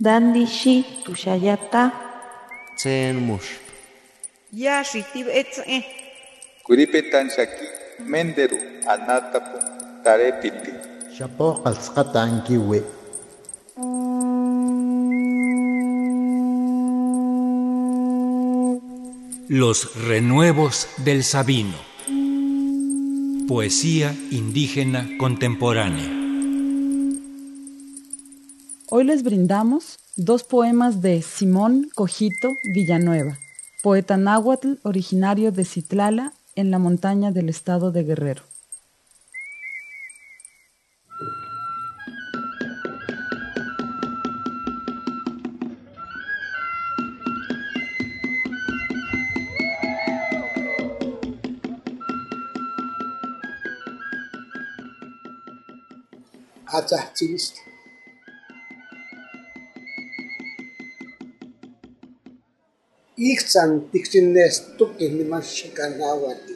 Dandi shi tushayata. Tsen mush. Ya shitib etze. Kuripetan shaki menderu anatapu tarepiti. Shapo qalsqatan kiwi. Los renuevos del Sabino. Poesía indígena contemporánea. Hoy les brindamos dos poemas de Simón Cojito Villanueva, poeta náhuatl originario de Citlala, en la montaña del estado de Guerrero. Ixtzan tikxinestukej niman xikanauati.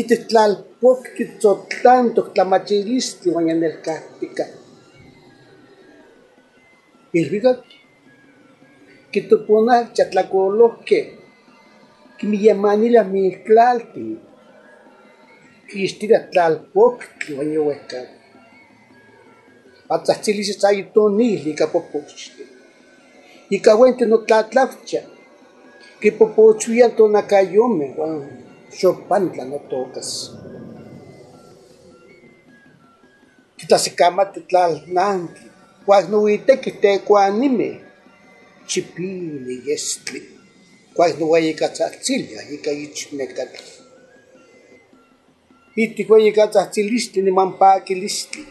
Ititlalpokki tzotlantok tlamachilistli uan yanelkahtika. Ilvikak kitupunaj chatlakolohkej kimiyamanilia miltlaltin. Kixtila tlalpoktli uan yowehkak. Atzahtzilis tzayitonili kapopochtli. Ikawente no tlatlaucha. και υποποτσουγιάν τον ακαγιόμε, σιω πάντλα να το όκας. Κι τα σικάμα τετλαλνάντι, που αγνοείτε και τέκο ανήμε, τσι πίνε γέστρι, που αγνοάει η κατσαρτσίλια, η καγίτσινε κατλ. Ήτι κουάει η κατσαρτσίλιστη, νημαν πάκη λίστη,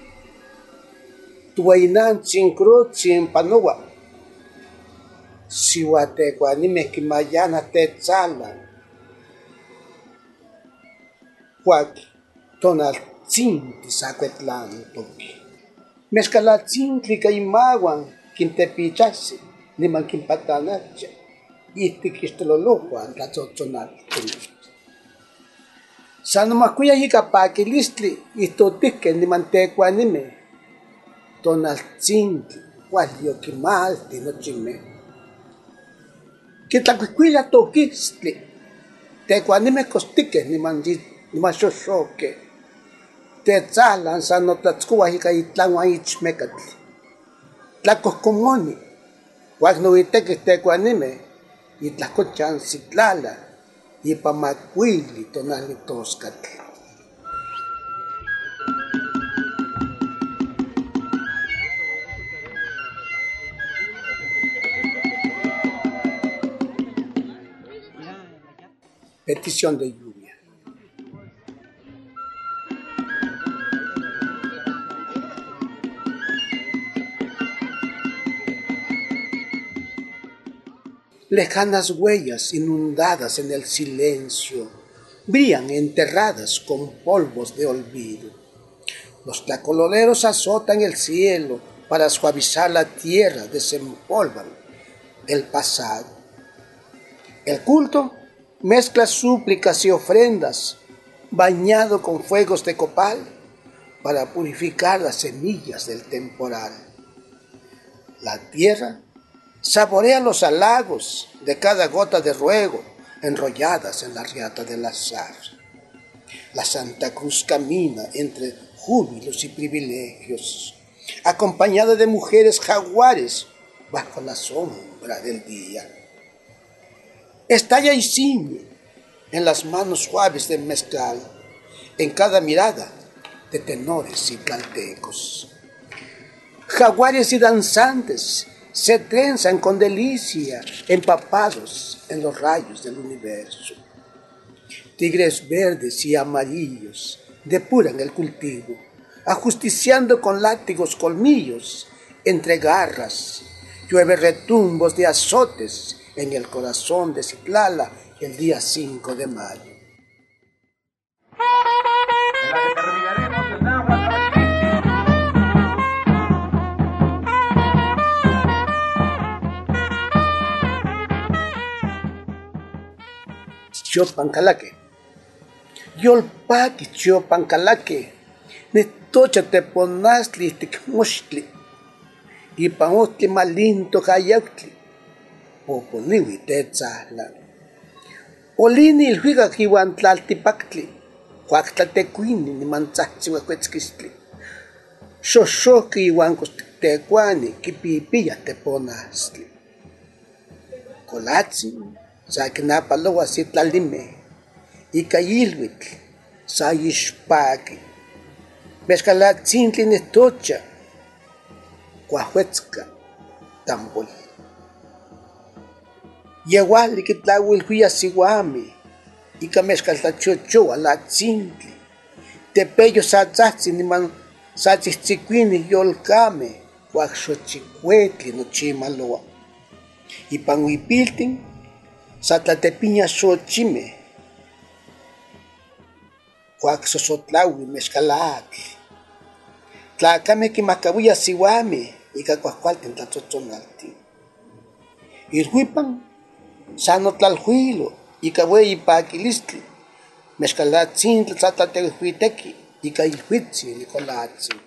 του αϊνάν τσιν κρότσιν πανόγαμε, Sihuatecuanimeh quimayana tetzala. Cuac tonaltzintli sacuetlantoqui. Mezcalatzintli ca imahuan quintepichasi, niman quimpatanacha. Ihtiquixtololohuan tlatzotzonaltzin. San nomahcuya ica paquilistli, ihtotiqueh niman tecuanimeh tonaltzintli, kualyokimalti nochimeh. Kitlakuikuilia tokistli, tekuanimeh kostikeh niman niman xoxokeh. Tetzalan san notlatzkouah ika itlanhuan ichmekatli. Tlakohkomoni, uan noitekih tekuanimeh itlahkochan Citlala, ipan makuili petición de lluvia. Lejanas huellas inundadas en el silencio brillan enterradas con polvos de olvido. Los tlacololeros azotan el cielo para suavizar la tierra, desempolvan el pasado. El culto mezcla súplicas y ofrendas, bañado con fuegos de copal, para purificar las semillas del temporal. La tierra saborea los halagos de cada gota de ruego enrolladas en la riata del azar. La Santa Cruz camina entre júbilos y privilegios, acompañada de mujeres jaguares bajo la sombra del día estalla y ciñe en las manos suaves del mezcal, en cada mirada de tenores y caltecos. Jaguares y danzantes se trenzan con delicia, empapados en los rayos del universo. Tigres verdes y amarillos depuran el cultivo, ajusticiando con látigos colmillos entre garras. Llueve retumbos de azotes en el corazón de Citlala el día 5 de mayo. Chiopancalaque. Yolpaki chiopancalaque. Netocha teponastli tikmochtli. ipan otli malinto kayautli popoliwi tetzahla olini ilhuica iuan tlaltipactli. Cuactlatekuini nimantzahtsiuacuetzquistli xoxohqui iuan costectecuani quipipiya teponastli. Colatzin sa quinapaloa sitlalimeh ica ilhuitl sa ixpaqui mexcalatzintli nehtocha cuahuetzca tambol Yewali kitlauilhuia siwami, ika mexcaltlachochoa latzintli, tepeyo satzahtzi niman satzihtzicuini yolcame, huaxochicuetli nochimaloa. Ipan huipiltin, satlatepiña xochime, huaxosotlaui mexcalaatl. Tlacame ika cuahcualtin tlatzotzonaltin. Irhuipan, sano tlalhuilo, ika ueyi paquilistli, mexcalatzintli tzatlatehuiteki, ika ilhuitzi nicolatzin.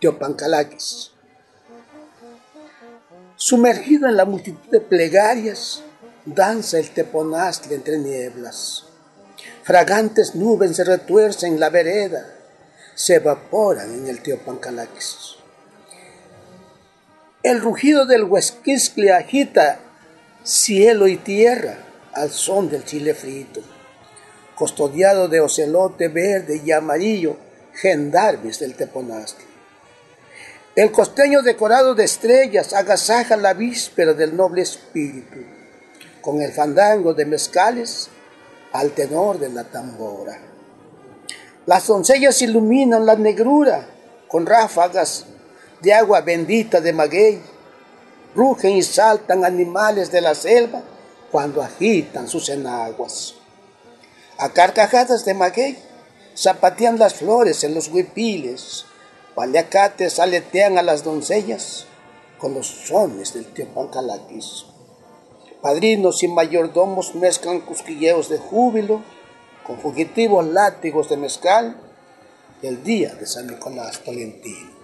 Teopancalaquis. Sumergido en la multitud de plegarias, danza el teponaztle entre nieblas. Fragantes nubes se retuercen en la vereda, se evaporan en el Teopancalaquis. El rugido del huesquiscle agita cielo y tierra al son del chile frito, custodiado de ocelote verde y amarillo, gendarmes del teponaztle. El costeño decorado de estrellas agasaja la víspera del noble espíritu, con el fandango de mezcales al tenor de la tambora. Las doncellas iluminan la negrura con ráfagas de agua bendita de maguey. Rugen y saltan animales de la selva cuando agitan sus enaguas. A carcajadas de maguey zapatean las flores en los huipiles Paliacates aletean a las doncellas con los sones del Teopancalaquis. Padrinos y mayordomos mezclan cusquilleos de júbilo con fugitivos látigos de mezcal el día de San Nicolás Tolentino.